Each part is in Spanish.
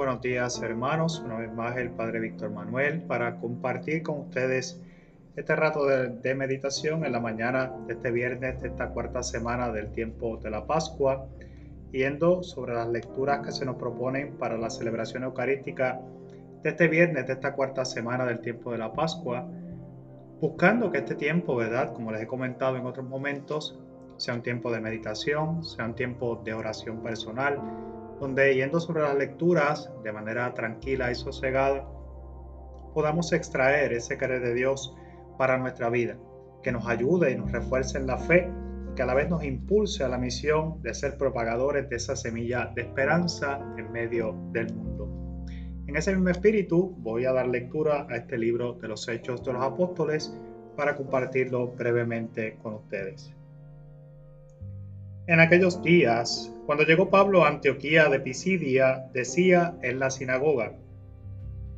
buenos días hermanos, una vez más el Padre Víctor Manuel para compartir con ustedes este rato de, meditación en la mañana de este viernes de esta cuarta semana del tiempo de la Pascua, yendo sobre las lecturas que se nos proponen para la celebración eucarística de este viernes de esta cuarta semana del tiempo de la Pascua, buscando que este tiempo, ¿verdad? Como les he comentado en otros momentos, sea un tiempo de meditación, sea un tiempo de oración personal, donde yendo sobre las lecturas de manera tranquila y sosegada, podamos extraer ese querer de Dios para nuestra vida, que nos ayude y nos refuerce en la fe, que a la vez nos impulse a la misión de ser propagadores de esa semilla de esperanza en medio del mundo. En ese mismo espíritu voy a dar lectura a este libro de los Hechos de los Apóstoles para compartirlo brevemente con ustedes. En aquellos días, cuando llegó Pablo a Antioquía de Pisidia, decía en la sinagoga,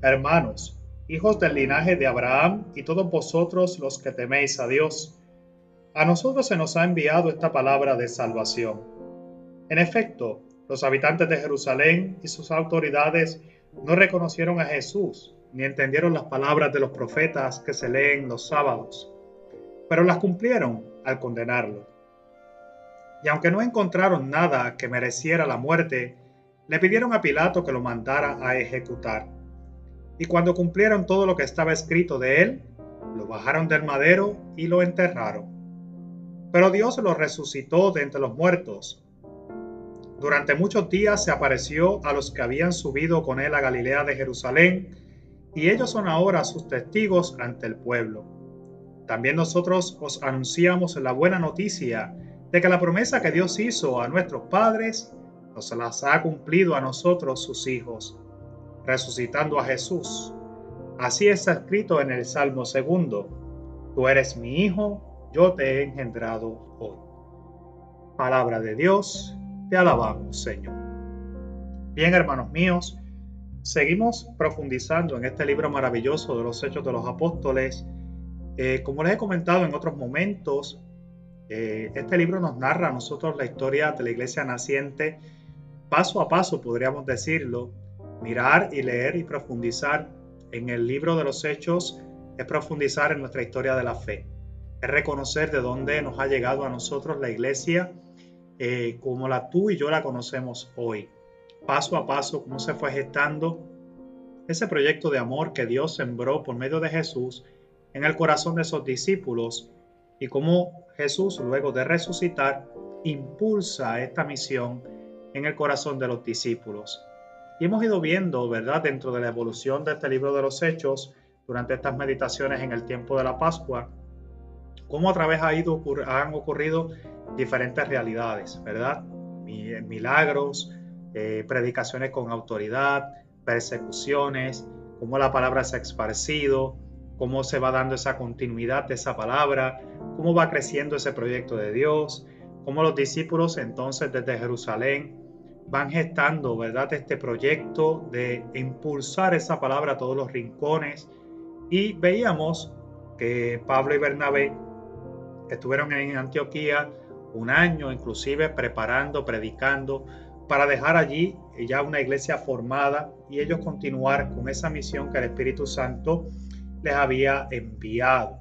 Hermanos, hijos del linaje de Abraham y todos vosotros los que teméis a Dios, a nosotros se nos ha enviado esta palabra de salvación. En efecto, los habitantes de Jerusalén y sus autoridades no reconocieron a Jesús ni entendieron las palabras de los profetas que se leen los sábados, pero las cumplieron al condenarlo y aunque no encontraron nada que mereciera la muerte, le pidieron a Pilato que lo mandara a ejecutar. Y cuando cumplieron todo lo que estaba escrito de él, lo bajaron del madero y lo enterraron. Pero Dios lo resucitó de entre los muertos. Durante muchos días se apareció a los que habían subido con él a Galilea de Jerusalén, y ellos son ahora sus testigos ante el pueblo. También nosotros os anunciamos la buena noticia de que la promesa que Dios hizo a nuestros padres nos las ha cumplido a nosotros sus hijos, resucitando a Jesús. Así está escrito en el Salmo segundo, Tú eres mi hijo, yo te he engendrado hoy. Palabra de Dios, te alabamos Señor. Bien hermanos míos, seguimos profundizando en este libro maravilloso de los Hechos de los Apóstoles. Eh, como les he comentado en otros momentos, eh, este libro nos narra a nosotros la historia de la iglesia naciente, paso a paso podríamos decirlo, mirar y leer y profundizar en el libro de los hechos es profundizar en nuestra historia de la fe, es reconocer de dónde nos ha llegado a nosotros la iglesia eh, como la tú y yo la conocemos hoy, paso a paso, cómo se fue gestando ese proyecto de amor que Dios sembró por medio de Jesús en el corazón de esos discípulos y cómo Jesús, luego de resucitar, impulsa esta misión en el corazón de los discípulos. Y hemos ido viendo, ¿verdad?, dentro de la evolución de este libro de los Hechos, durante estas meditaciones en el tiempo de la Pascua, cómo a través han ocurrido diferentes realidades, ¿verdad? Milagros, eh, predicaciones con autoridad, persecuciones, cómo la palabra se ha esparcido, cómo se va dando esa continuidad de esa palabra, cómo va creciendo ese proyecto de Dios, cómo los discípulos entonces desde Jerusalén van gestando, ¿verdad?, este proyecto de impulsar esa palabra a todos los rincones. Y veíamos que Pablo y Bernabé estuvieron en Antioquía un año, inclusive preparando, predicando, para dejar allí ya una iglesia formada y ellos continuar con esa misión que el Espíritu Santo les había enviado.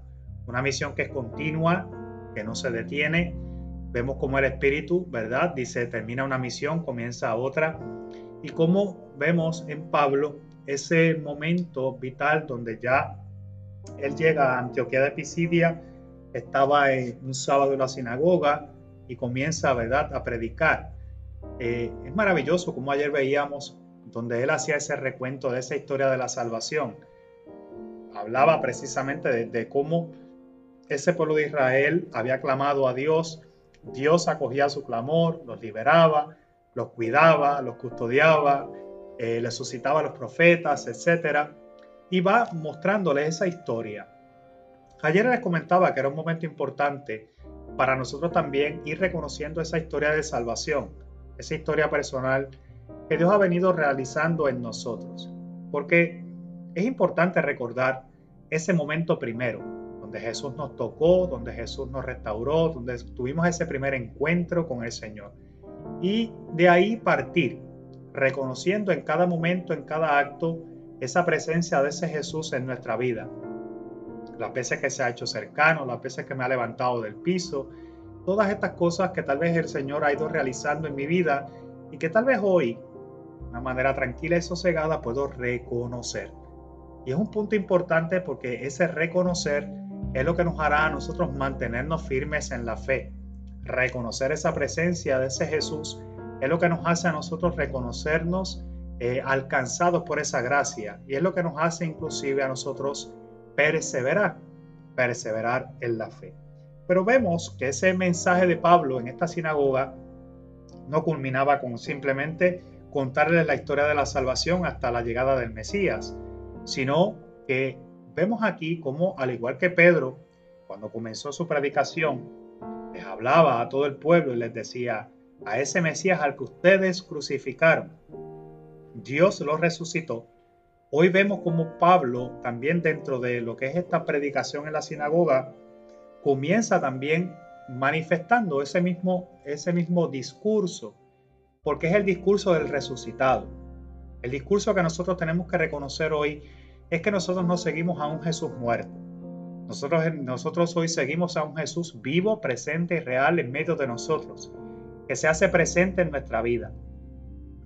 Una misión que es continua, que no se detiene. Vemos como el Espíritu, ¿verdad? Dice, termina una misión, comienza otra. Y como vemos en Pablo ese momento vital donde ya él llega a Antioquía de Pisidia, estaba en un sábado en la sinagoga y comienza, ¿verdad?, a predicar. Eh, es maravilloso como ayer veíamos donde él hacía ese recuento de esa historia de la salvación hablaba precisamente de, cómo ese pueblo de Israel había clamado a Dios, Dios acogía su clamor, los liberaba, los cuidaba, los custodiaba, eh, les suscitaba a los profetas, etc. Y va mostrándoles esa historia. Ayer les comentaba que era un momento importante para nosotros también ir reconociendo esa historia de salvación, esa historia personal que Dios ha venido realizando en nosotros. Porque es importante recordar ese momento primero, donde Jesús nos tocó, donde Jesús nos restauró, donde tuvimos ese primer encuentro con el Señor. Y de ahí partir reconociendo en cada momento, en cada acto, esa presencia de ese Jesús en nuestra vida. Las veces que se ha hecho cercano, las veces que me ha levantado del piso, todas estas cosas que tal vez el Señor ha ido realizando en mi vida y que tal vez hoy, de una manera tranquila y sosegada, puedo reconocer. Y es un punto importante porque ese reconocer es lo que nos hará a nosotros mantenernos firmes en la fe. Reconocer esa presencia de ese Jesús es lo que nos hace a nosotros reconocernos eh, alcanzados por esa gracia y es lo que nos hace inclusive a nosotros perseverar, perseverar en la fe. Pero vemos que ese mensaje de Pablo en esta sinagoga no culminaba con simplemente contarles la historia de la salvación hasta la llegada del Mesías, sino que vemos aquí como, al igual que Pedro, cuando comenzó su predicación, les hablaba a todo el pueblo y les decía, a ese Mesías al que ustedes crucificaron, Dios lo resucitó. Hoy vemos como Pablo, también dentro de lo que es esta predicación en la sinagoga, comienza también manifestando ese mismo, ese mismo discurso, porque es el discurso del resucitado. El discurso que nosotros tenemos que reconocer hoy es que nosotros no seguimos a un Jesús muerto. Nosotros, nosotros hoy seguimos a un Jesús vivo, presente y real en medio de nosotros, que se hace presente en nuestra vida,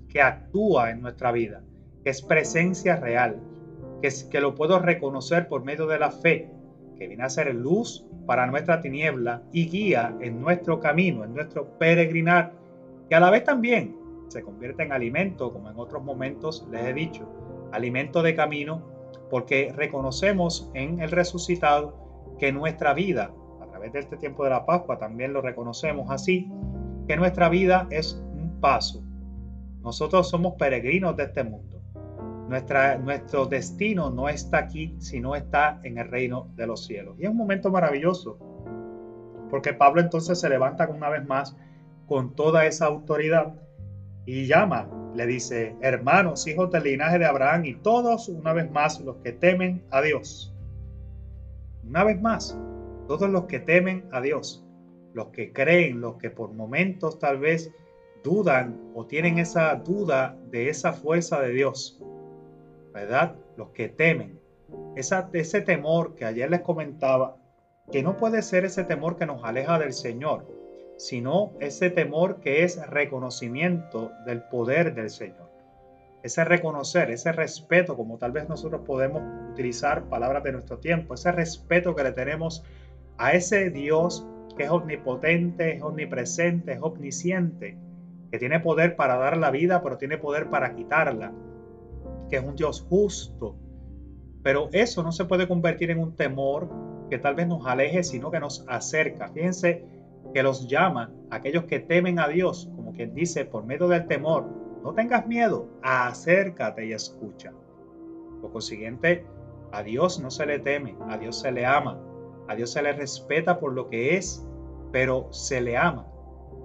que actúa en nuestra vida, que es presencia real, que, que lo puedo reconocer por medio de la fe, que viene a ser luz para nuestra tiniebla y guía en nuestro camino, en nuestro peregrinar, que a la vez también se convierte en alimento, como en otros momentos les he dicho, alimento de camino, porque reconocemos en el resucitado que nuestra vida, a través de este tiempo de la Pascua también lo reconocemos así, que nuestra vida es un paso. Nosotros somos peregrinos de este mundo nuestro destino no está aquí, sino está en el reino de los cielos. Y es un momento maravilloso, porque Pablo entonces se levanta una vez más con toda esa autoridad y llama, le dice, hermanos, hijos del linaje de Abraham y todos una vez más los que temen a Dios. Una vez más, todos los que temen a Dios, los que creen, los que por momentos tal vez dudan o tienen esa duda de esa fuerza de Dios, ¿verdad? Los que temen. Ese temor que ayer les comentaba, que no puede ser ese temor que nos aleja del Señor, sino ese temor que es reconocimiento del poder del Señor. Ese reconocer, ese respeto, como tal vez nosotros podemos utilizar palabras de nuestro tiempo, ese respeto que le tenemos a ese Dios que es omnipotente, es omnipresente, es omnisciente, que tiene poder para dar la vida, pero tiene poder para quitarla, que es un Dios justo. Pero eso no se puede convertir en un temor que tal vez nos aleje, sino que nos acerca. Fíjense que los llama aquellos que temen a Dios, como quien dice, por medio del temor, no tengas miedo, acércate y escucha. Por consiguiente, a Dios no se le teme, a Dios se le ama, a Dios se le respeta por lo que es, pero se le ama.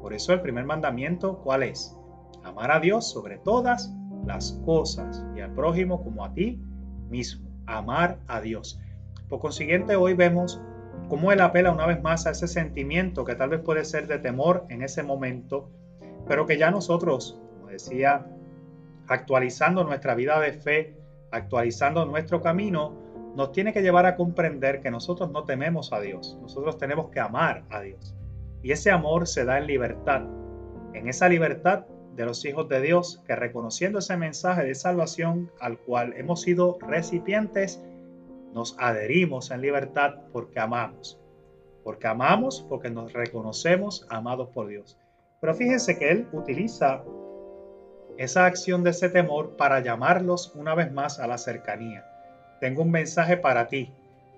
Por eso el primer mandamiento, ¿cuál es? Amar a Dios sobre todas las cosas y al prójimo como a ti mismo. Amar a Dios. Por consiguiente, hoy vemos cómo él apela una vez más a ese sentimiento que tal vez puede ser de temor en ese momento, pero que ya nosotros, como decía, actualizando nuestra vida de fe, actualizando nuestro camino, nos tiene que llevar a comprender que nosotros no tememos a Dios, nosotros tenemos que amar a Dios. Y ese amor se da en libertad. En esa libertad de los hijos de Dios que reconociendo ese mensaje de salvación al cual hemos sido recipientes, nos adherimos en libertad porque amamos. Porque amamos, porque nos reconocemos amados por Dios. Pero fíjense que Él utiliza esa acción de ese temor para llamarlos una vez más a la cercanía. Tengo un mensaje para ti.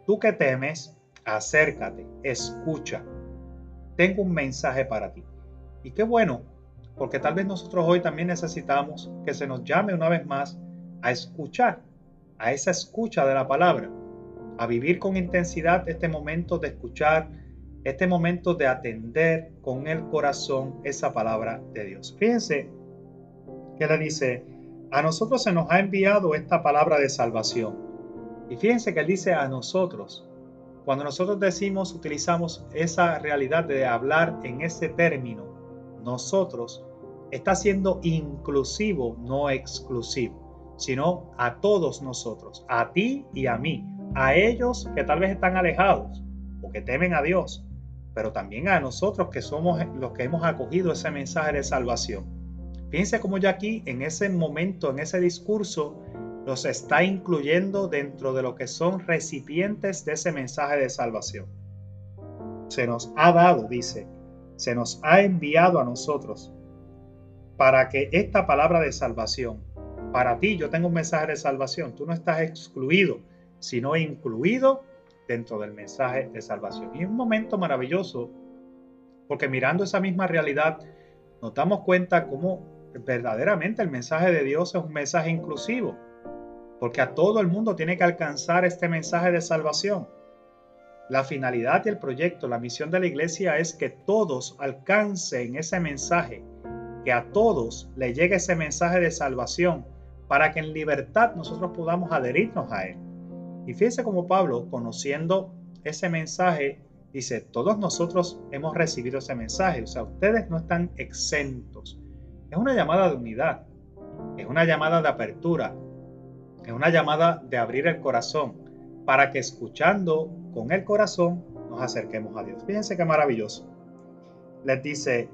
Tú que temes, acércate, escucha. Tengo un mensaje para ti. Y qué bueno porque tal vez nosotros hoy también necesitamos que se nos llame una vez más a escuchar, a esa escucha de la palabra, a vivir con intensidad este momento de escuchar, este momento de atender con el corazón esa palabra de Dios. Fíjense que le dice, a nosotros se nos ha enviado esta palabra de salvación. Y fíjense que él dice a nosotros. Cuando nosotros decimos, utilizamos esa realidad de hablar en ese término, nosotros, está siendo inclusivo, no exclusivo, sino a todos nosotros, a ti y a mí, a ellos que tal vez están alejados o que temen a Dios, pero también a nosotros que somos los que hemos acogido ese mensaje de salvación. Piense como ya aquí, en ese momento, en ese discurso, los está incluyendo dentro de lo que son recipientes de ese mensaje de salvación. Se nos ha dado, dice, se nos ha enviado a nosotros para que esta palabra de salvación, para ti yo tengo un mensaje de salvación, tú no estás excluido, sino incluido dentro del mensaje de salvación. Y es un momento maravilloso porque mirando esa misma realidad nos damos cuenta cómo verdaderamente el mensaje de Dios es un mensaje inclusivo, porque a todo el mundo tiene que alcanzar este mensaje de salvación. La finalidad y el proyecto, la misión de la iglesia es que todos alcancen ese mensaje, que a todos le llegue ese mensaje de salvación, para que en libertad nosotros podamos adherirnos a él. Y fíjense como Pablo, conociendo ese mensaje, dice, todos nosotros hemos recibido ese mensaje, o sea, ustedes no están exentos. Es una llamada de unidad, es una llamada de apertura, es una llamada de abrir el corazón para que escuchando con el corazón nos acerquemos a Dios. Fíjense qué maravilloso. Les dice,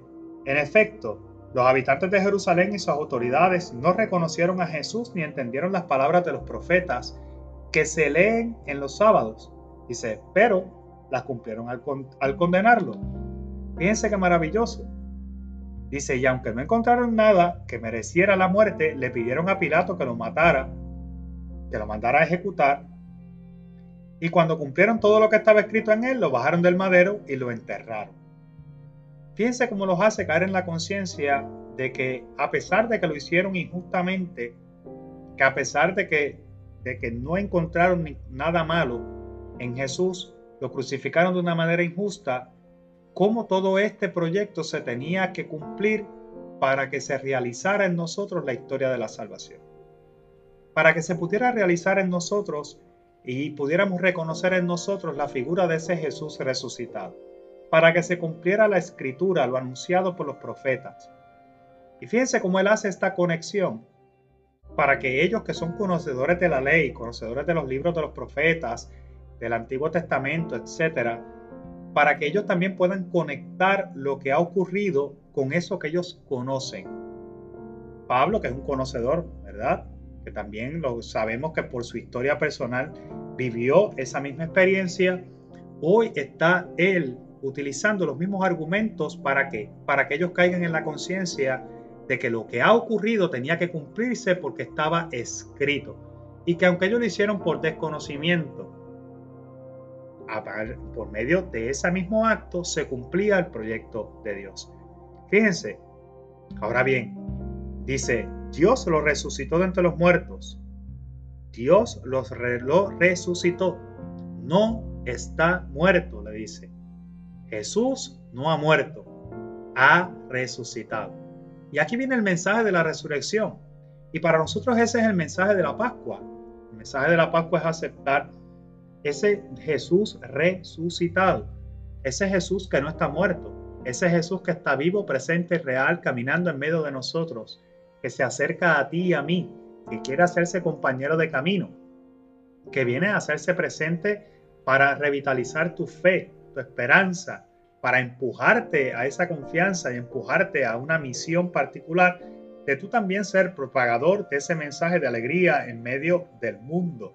en efecto, los habitantes de Jerusalén y sus autoridades no reconocieron a Jesús ni entendieron las palabras de los profetas que se leen en los sábados. Dice, pero las cumplieron al, condenarlo. Fíjense qué maravilloso. Dice, y aunque no encontraron nada que mereciera la muerte, le pidieron a Pilato que lo matara, que lo mandara a ejecutar. Y cuando cumplieron todo lo que estaba escrito en él, lo bajaron del madero y lo enterraron. Fíjense cómo los hace caer en la conciencia de que a pesar de que lo hicieron injustamente, que a pesar de que de que no encontraron nada malo en Jesús, lo crucificaron de una manera injusta, cómo todo este proyecto se tenía que cumplir para que se realizara en nosotros la historia de la salvación. Para que se pudiera realizar en nosotros y pudiéramos reconocer en nosotros la figura de ese Jesús resucitado. Para que se cumpliera la escritura, lo anunciado por los profetas. Y fíjense cómo él hace esta conexión para que ellos que son conocedores de la ley, conocedores de los libros de los profetas, del Antiguo Testamento, etcétera, para que ellos también puedan conectar lo que ha ocurrido con eso que ellos conocen. Pablo, que es un conocedor, ¿verdad? Que también lo sabemos que por su historia personal vivió esa misma experiencia, hoy está él utilizando los mismos argumentos para que para que ellos caigan en la conciencia de que lo que ha ocurrido tenía que cumplirse porque estaba escrito y que aunque ellos lo hicieron por desconocimiento, por medio de ese mismo acto se cumplía el proyecto de Dios. Fíjense, ahora bien, dice, Dios lo resucitó de entre los muertos. Dios los lo resucitó. No está muerto, le dice. Jesús no ha muerto, ha resucitado. Y aquí viene el mensaje de la resurrección. Y para nosotros ese es el mensaje de la Pascua. El mensaje de la Pascua es aceptar ese Jesús resucitado, ese Jesús que no está muerto, ese Jesús que está vivo, presente, real, caminando en medio de nosotros, que se acerca a ti y a mí, que quiere hacerse compañero de camino, que viene a hacerse presente para revitalizar tu fe, tu esperanza, para empujarte a esa confianza y empujarte a una misión particular de tú también ser propagador de ese mensaje de alegría en medio del mundo.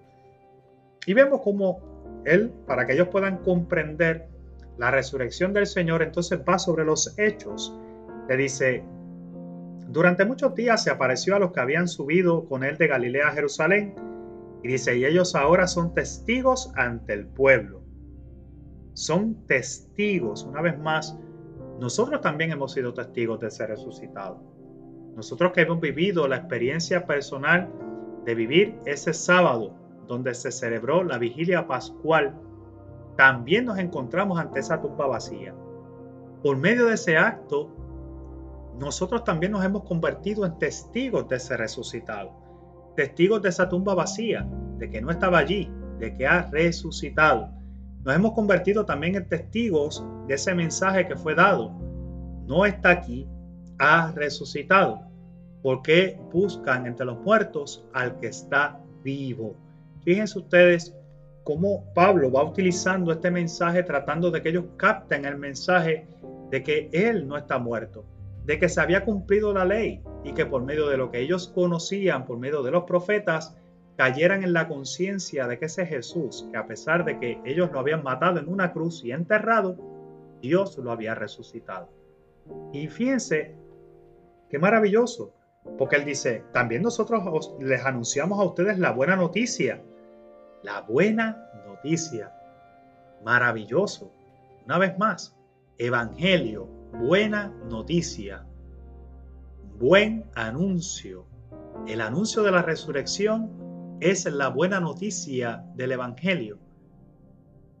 Y vemos cómo Él, para que ellos puedan comprender la resurrección del Señor, entonces va sobre los hechos. Le dice, durante muchos días se apareció a los que habían subido con Él de Galilea a Jerusalén. Y dice, y ellos ahora son testigos ante el pueblo son testigos. Una vez más, nosotros también hemos sido testigos de ser resucitado. Nosotros que hemos vivido la experiencia personal de vivir ese sábado donde se celebró la vigilia pascual, también nos encontramos ante esa tumba vacía. Por medio de ese acto, nosotros también nos hemos convertido en testigos de ese resucitado, testigos de esa tumba vacía, de que no estaba allí, de que ha resucitado nos hemos convertido también en testigos de ese mensaje que fue dado. No está aquí, ha resucitado. Porque buscan entre los muertos al que está vivo. Fíjense ustedes cómo Pablo va utilizando este mensaje tratando de que ellos capten el mensaje de que Él no está muerto, de que se había cumplido la ley y que por medio de lo que ellos conocían, por medio de los profetas, cayeran en la conciencia de que ese Jesús, que a pesar de que ellos lo habían matado en una cruz y enterrado, Dios lo había resucitado. Y fíjense, qué maravilloso, porque él dice, también nosotros les anunciamos a ustedes la buena noticia, la buena noticia, maravilloso. Una vez más, Evangelio, buena noticia, buen anuncio. El anuncio de la resurrección es la buena noticia del Evangelio.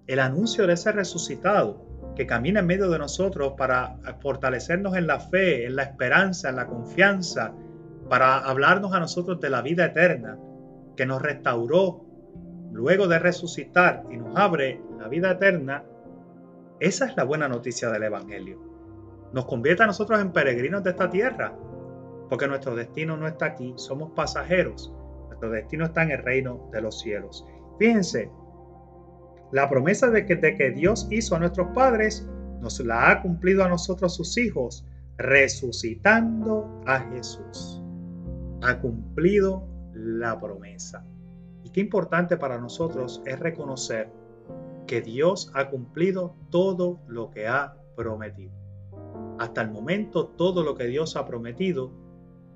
El anuncio de ese resucitado que camina en medio de nosotros para fortalecernos en la fe, en la esperanza, en la confianza, para hablarnos a nosotros de la vida eterna, que nos restauró luego de resucitar y nos abre la vida eterna, esa es la buena noticia del Evangelio. Nos convierte a nosotros en peregrinos de esta tierra, porque nuestro destino no está aquí, somos pasajeros. Nuestro destino está en el reino de los cielos. Fíjense, la promesa de que, de que Dios hizo a nuestros padres nos la ha cumplido a nosotros sus hijos, resucitando a Jesús. Ha cumplido la promesa. Y qué importante para nosotros es reconocer que Dios ha cumplido todo lo que ha prometido. Hasta el momento, todo lo que Dios ha prometido,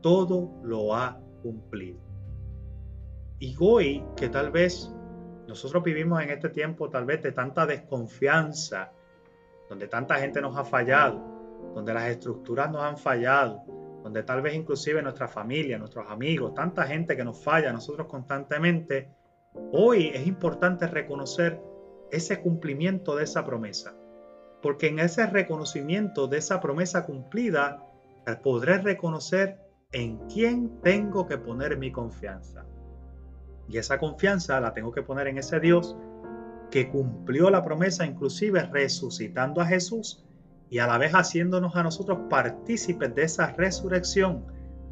todo lo ha cumplido. Y hoy, que tal vez nosotros vivimos en este tiempo tal vez de tanta desconfianza, donde tanta gente nos ha fallado, donde las estructuras nos han fallado, donde tal vez inclusive nuestra familia, nuestros amigos, tanta gente que nos falla a nosotros constantemente, hoy es importante reconocer ese cumplimiento de esa promesa. Porque en ese reconocimiento de esa promesa cumplida, podré reconocer en quién tengo que poner mi confianza. Y esa confianza la tengo que poner en ese Dios que cumplió la promesa, inclusive resucitando a Jesús y a la vez haciéndonos a nosotros partícipes de esa resurrección,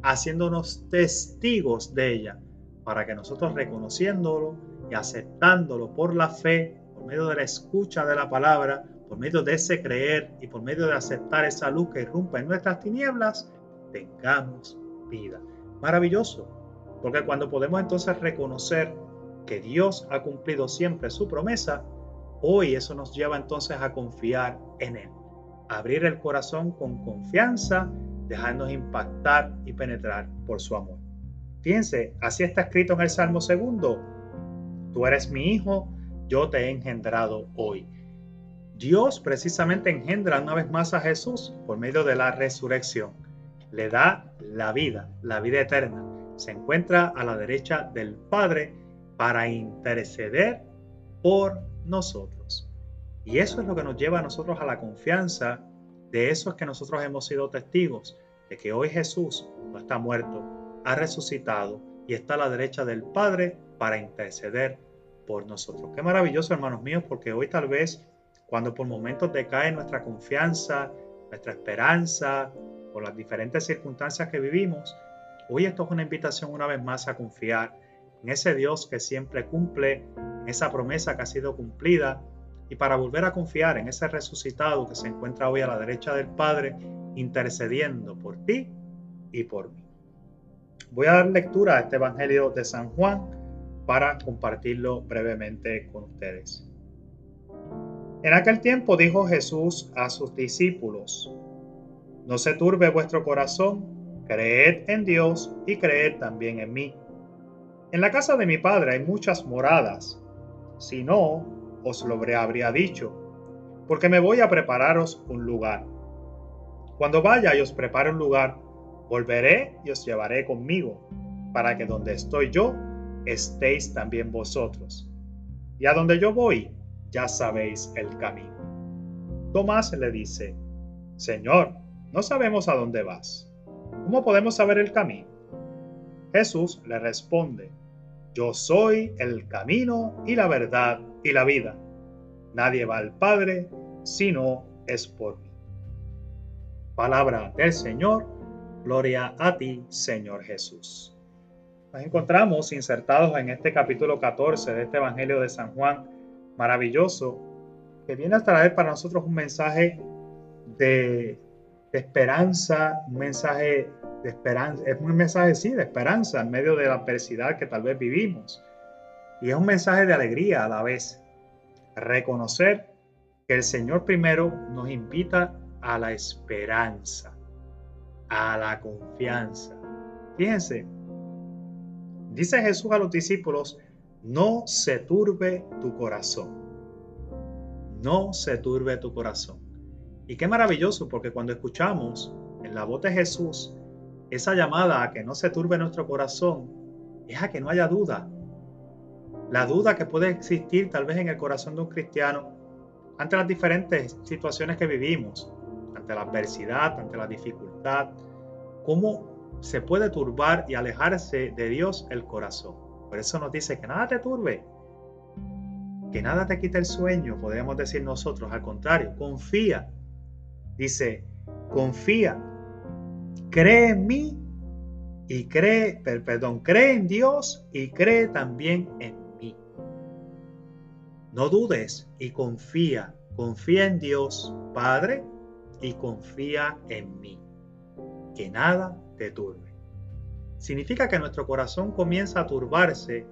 haciéndonos testigos de ella, para que nosotros reconociéndolo y aceptándolo por la fe, por medio de la escucha de la palabra, por medio de ese creer y por medio de aceptar esa luz que irrumpe en nuestras tinieblas, tengamos vida. Maravilloso, porque cuando podemos entonces reconocer que Dios ha cumplido siempre su promesa, hoy eso nos lleva entonces a confiar en Él. Abrir el corazón con confianza, dejarnos impactar y penetrar por su amor. Fíjense, así está escrito en el Salmo segundo. Tú eres mi hijo, yo te he engendrado hoy. Dios precisamente engendra una vez más a Jesús por medio de la resurrección. Le da la vida, la vida eterna. Se encuentra a la derecha del Padre para interceder por nosotros. Y eso es lo que nos lleva a nosotros a la confianza de eso es que nosotros hemos sido testigos, de que hoy Jesús no está muerto, ha resucitado y está a la derecha del Padre para interceder por nosotros. Qué maravilloso, hermanos míos, porque hoy tal vez cuando por momentos decae nuestra confianza, nuestra esperanza, por las diferentes circunstancias que vivimos, hoy esto es una invitación una vez más a confiar en ese Dios que siempre cumple, en esa promesa que ha sido cumplida, y para volver a confiar en ese resucitado que se encuentra hoy a la derecha del Padre, intercediendo por ti y por mí. Voy a dar lectura a este Evangelio de San Juan para compartirlo brevemente con ustedes. En aquel tiempo dijo Jesús a sus discípulos, No se turbe vuestro corazón, creed en Dios y creed también en mí. En la casa de mi Padre hay muchas moradas, si no, os lo habría dicho, porque me voy a prepararos un lugar. Cuando vaya y os prepare un lugar, volveré y os llevaré conmigo, para que donde estoy yo, estéis también vosotros. Y a donde yo voy, ya sabéis el camino. Tomás le dice, Señor, no sabemos a dónde vas. ¿Cómo podemos saber el camino? Jesús le responde, Yo soy el camino y la verdad y la vida. Nadie va al Padre si no es por mí. Palabra del Señor Gloria a ti, Señor Jesús. Nos encontramos insertados en este capítulo 14 de este Evangelio de San Juan maravilloso, que viene a traer para nosotros un mensaje de, esperanza, un mensaje de esperanza, es un mensaje sí, de esperanza en medio de la adversidad que tal vez vivimos. Y es un mensaje de alegría a la vez. Reconocer que el Señor primero nos invita a la esperanza a la confianza. Fíjense, dice Jesús a los discípulos, no se turbe tu corazón. No se turbe tu corazón. Y qué maravilloso, porque cuando escuchamos en la voz de Jesús esa llamada a que no se turbe nuestro corazón, es a que no haya duda. La duda que puede existir tal vez en el corazón de un cristiano ante las diferentes situaciones que vivimos ante la adversidad, ante la dificultad, cómo se puede turbar y alejarse de Dios el corazón. Por eso nos dice que nada te turbe, que nada te quite el sueño, podríamos decir nosotros, al contrario, confía. Dice, confía, cree en mí y cree, perdón, cree en Dios y cree también en mí. No dudes y confía, confía en Dios Padre, y confía en mí. Que nada te turbe. Significa que nuestro corazón comienza a turbarse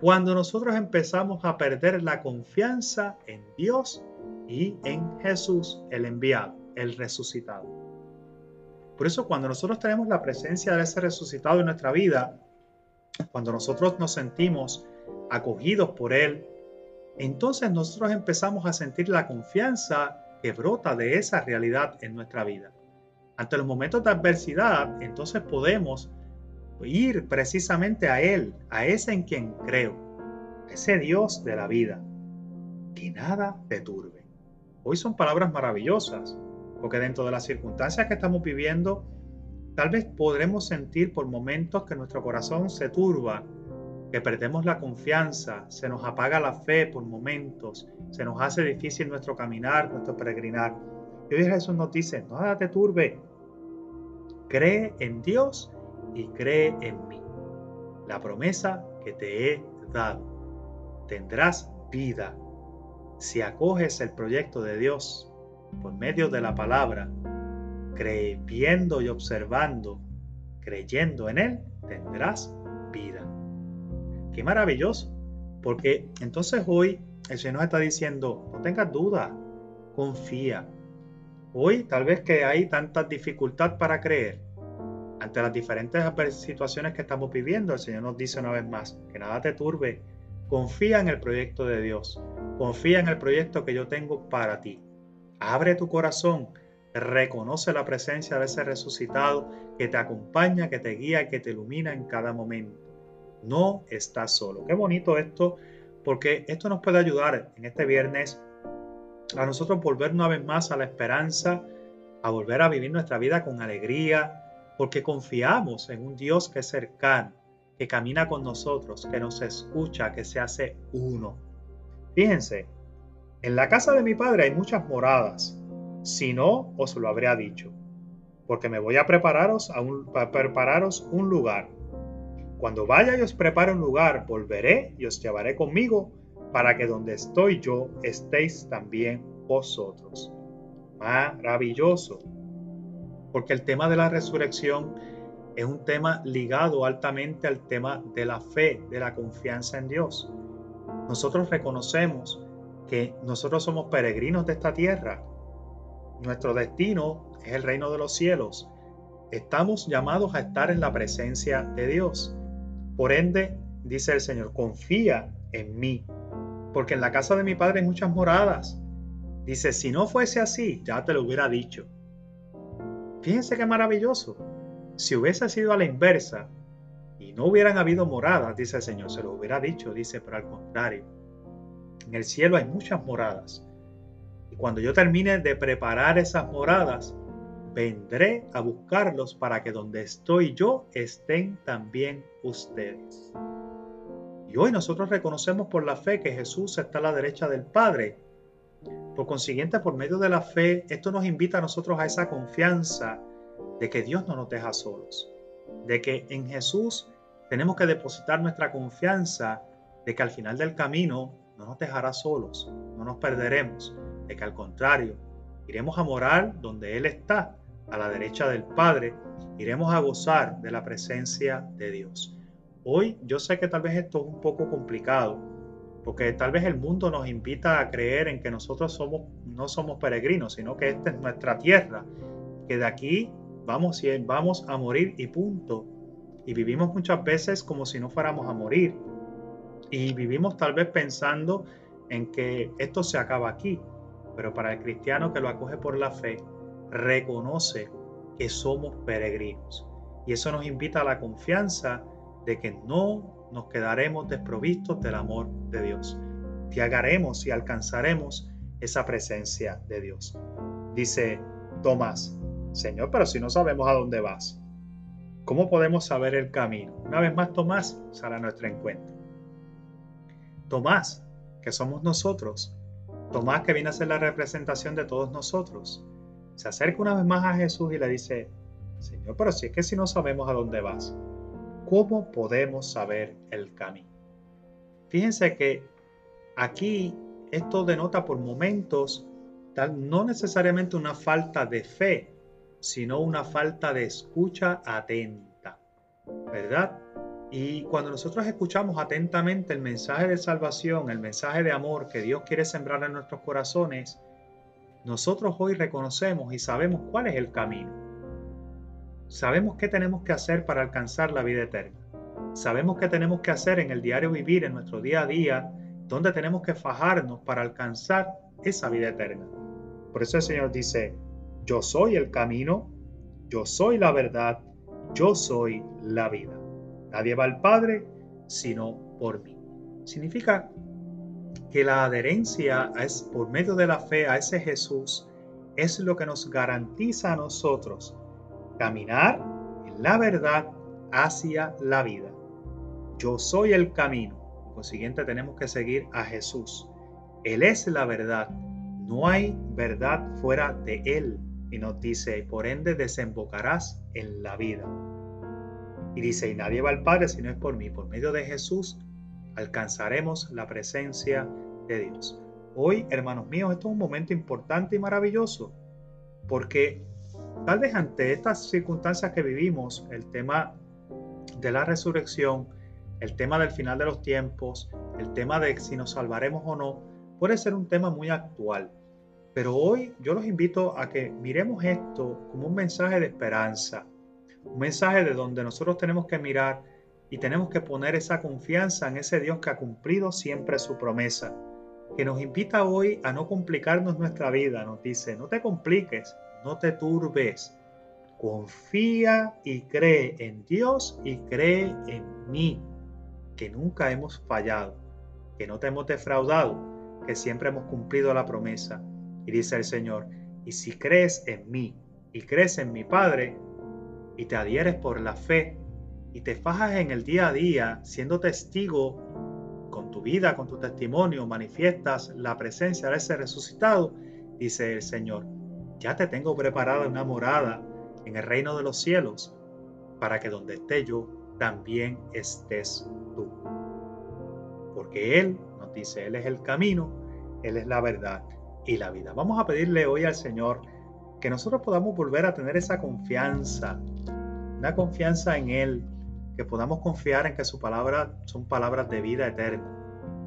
cuando nosotros empezamos a perder la confianza en Dios y en Jesús, el enviado, el resucitado. Por eso cuando nosotros tenemos la presencia de ese resucitado en nuestra vida, cuando nosotros nos sentimos acogidos por Él, entonces nosotros empezamos a sentir la confianza que brota de esa realidad en nuestra vida. Ante los momentos de adversidad, entonces podemos ir precisamente a Él, a ese en quien creo, a ese Dios de la vida. Que nada te turbe. Hoy son palabras maravillosas, porque dentro de las circunstancias que estamos viviendo, tal vez podremos sentir por momentos que nuestro corazón se turba que perdemos la confianza, se nos apaga la fe por momentos, se nos hace difícil nuestro caminar, nuestro peregrinar. Y hoy Jesús nos dice, nada te turbe, cree en Dios y cree en mí. La promesa que te he dado, tendrás vida si acoges el proyecto de Dios por medio de la palabra, creyendo y observando, creyendo en Él, tendrás vida. Qué maravilloso. Porque entonces hoy el Señor nos está diciendo, no tengas duda, confía. Hoy tal vez que hay tanta dificultad para creer. Ante las diferentes situaciones que estamos viviendo, el Señor nos dice una vez más, que nada te turbe. Confía en el proyecto de Dios. Confía en el proyecto que yo tengo para ti. Abre tu corazón. Reconoce la presencia de ese resucitado que te acompaña, que te guía que te ilumina en cada momento no estás solo. Qué bonito esto, porque esto nos puede ayudar en este viernes a nosotros volver una vez más a la esperanza, a volver a vivir nuestra vida con alegría, porque confiamos en un Dios que es cercano, que camina con nosotros, que nos escucha, que se hace uno. Fíjense, en la casa de mi padre hay muchas moradas, si no, os lo habría dicho, porque me voy a prepararos, a, un, prepararos un lugar. Cuando vaya y os prepare un lugar, volveré y os llevaré conmigo para que donde estoy yo estéis también vosotros. Maravilloso. Porque el tema de la resurrección es un tema ligado altamente al tema de la fe, de la confianza en Dios. Nosotros reconocemos que nosotros somos peregrinos de esta tierra. Nuestro destino es el reino de los cielos. Estamos llamados a estar en la presencia de Dios. Por ende, dice el Señor, confía en mí, porque en la casa de mi Padre hay muchas moradas. Dice, si no fuese así, ya te lo hubiera dicho. Fíjense qué maravilloso. Si hubiese sido a la inversa y no hubieran habido moradas, dice el Señor, se lo hubiera dicho, dice, pero al contrario. En el cielo hay muchas moradas. Y cuando yo termine de preparar esas moradas, vendré a buscarlos para que donde estoy yo estén también ustedes. Y hoy nosotros reconocemos por la fe que Jesús está a la derecha del Padre. Por consiguiente, por medio de la fe, esto nos invita a nosotros a esa confianza, de que Dios no nos deja solos, de que en Jesús tenemos que depositar nuestra confianza de que al final del camino no nos dejará solos, no nos perderemos, de que al contrario, iremos a morar donde Él está, a la derecha del Padre, iremos a gozar de la presencia de Dios. Hoy yo sé que tal vez esto es un poco complicado, porque tal vez el mundo nos invita a creer en que nosotros somos, no somos peregrinos, sino que esta es nuestra tierra, que de aquí vamos, vamos a morir y punto. Y vivimos muchas veces como si no fuéramos a morir. Y vivimos tal vez pensando en que esto se acaba aquí. Pero para el cristiano que lo acoge por la fe, reconoce que somos peregrinos. Y eso nos invita a la confianza de que no nos quedaremos desprovistos del amor de Dios. Llegaremos y alcanzaremos esa presencia de Dios. Dice Tomás, Señor, pero si no sabemos a dónde vas, ¿cómo podemos saber el camino? Una vez más, Tomás sale a nuestro encuentro. Tomás, que somos nosotros. Tomás, que viene a ser la representación de todos nosotros. Se acerca una vez más a Jesús y le dice, Señor, pero si es que si no sabemos a dónde vas, ¿cómo podemos saber el camino? Fíjense que aquí esto denota por momentos tal, no necesariamente una falta de fe, sino una falta de escucha atenta, ¿verdad? Y cuando nosotros escuchamos atentamente el mensaje de salvación, el mensaje de amor que Dios quiere sembrar en nuestros corazones, nosotros hoy reconocemos y sabemos cuál es el camino. Sabemos qué tenemos que hacer para alcanzar la vida eterna. Sabemos qué tenemos que hacer en el diario vivir, en nuestro día a día, donde tenemos que fajarnos para alcanzar esa vida eterna. Por eso el Señor dice, yo soy el camino, yo soy la verdad, yo soy la vida. Nadie va al Padre sino por mí. Significa que la adherencia es por medio de la fe a ese Jesús es lo que nos garantiza a nosotros caminar en la verdad hacia la vida. Yo soy el camino. Por consiguiente tenemos que seguir a Jesús. Él es la verdad. No hay verdad fuera de Él. Y nos dice, por ende desembocarás en la vida. Y dice, y nadie va al Padre si no es por mí. Por medio de Jesús alcanzaremos la presencia de Dios. Hoy, hermanos míos, esto es un momento importante y maravilloso, porque tal vez ante estas circunstancias que vivimos, el tema de la resurrección, el tema del final de los tiempos, el tema de si nos salvaremos o no, puede ser un tema muy actual. Pero hoy yo los invito a que miremos esto como un mensaje de esperanza, un mensaje de donde nosotros tenemos que mirar y tenemos que poner esa confianza en ese Dios que ha cumplido siempre su promesa, que nos invita hoy a no complicarnos nuestra vida. Nos dice, no te compliques, no te turbes, confía y cree en Dios y cree en mí, que nunca hemos fallado, que no te hemos defraudado, que siempre hemos cumplido la promesa y dice el Señor, y si crees en mí y crees en mi Padre, y te adhieres por la fe, y te fajas en el día a día, siendo testigo con tu vida, con tu testimonio, manifiestas la presencia de ese resucitado, dice el Señor, ya te tengo preparada una morada en el reino de los cielos, para que donde esté yo, también estés tú. Porque Él nos dice, Él es el camino, Él es la verdad y la vida. Vamos a pedirle hoy al Señor que nosotros podamos volver a tener esa confianza, una confianza en Él, que podamos confiar en que su palabra son palabras de vida eterna,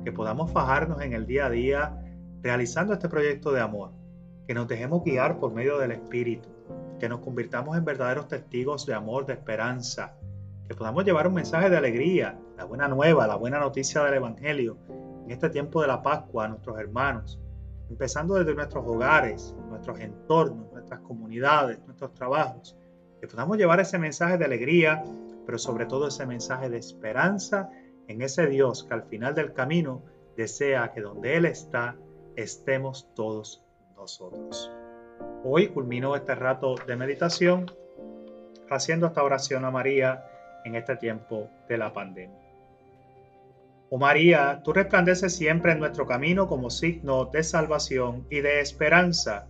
que podamos fajarnos en el día a día realizando este proyecto de amor, que nos dejemos guiar por medio del Espíritu, que nos convirtamos en verdaderos testigos de amor, de esperanza, que podamos llevar un mensaje de alegría, la buena nueva, la buena noticia del Evangelio en este tiempo de la Pascua a nuestros hermanos, empezando desde nuestros hogares, nuestros entornos, nuestras comunidades, nuestros trabajos, que podamos llevar ese mensaje de alegría, pero sobre todo ese mensaje de esperanza en ese Dios que al final del camino desea que donde Él está, estemos todos nosotros. Hoy culminó este rato de meditación haciendo esta oración a María en este tiempo de la pandemia. Oh María, tú resplandeces siempre en nuestro camino como signo de salvación y de esperanza.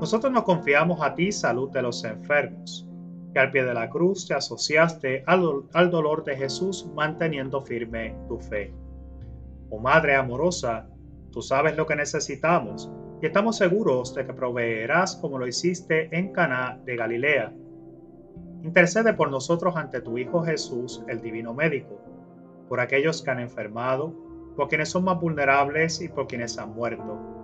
Nosotros nos confiamos a ti, salud de los enfermos, que al pie de la cruz te asociaste al, al dolor de Jesús manteniendo firme tu fe. Oh Madre amorosa, tú sabes lo que necesitamos y estamos seguros de que proveerás como lo hiciste en Caná de Galilea. Intercede por nosotros ante tu Hijo Jesús, el Divino Médico, por aquellos que han enfermado, por quienes son más vulnerables y por quienes han muerto.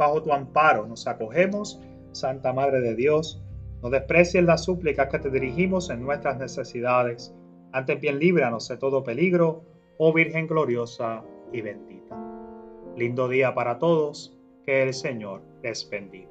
Bajo tu amparo nos acogemos, Santa Madre de Dios, no desprecies las súplicas que te dirigimos en nuestras necesidades, antes bien líbranos de todo peligro, oh Virgen gloriosa y bendita. Lindo día para todos, que el Señor les bendiga.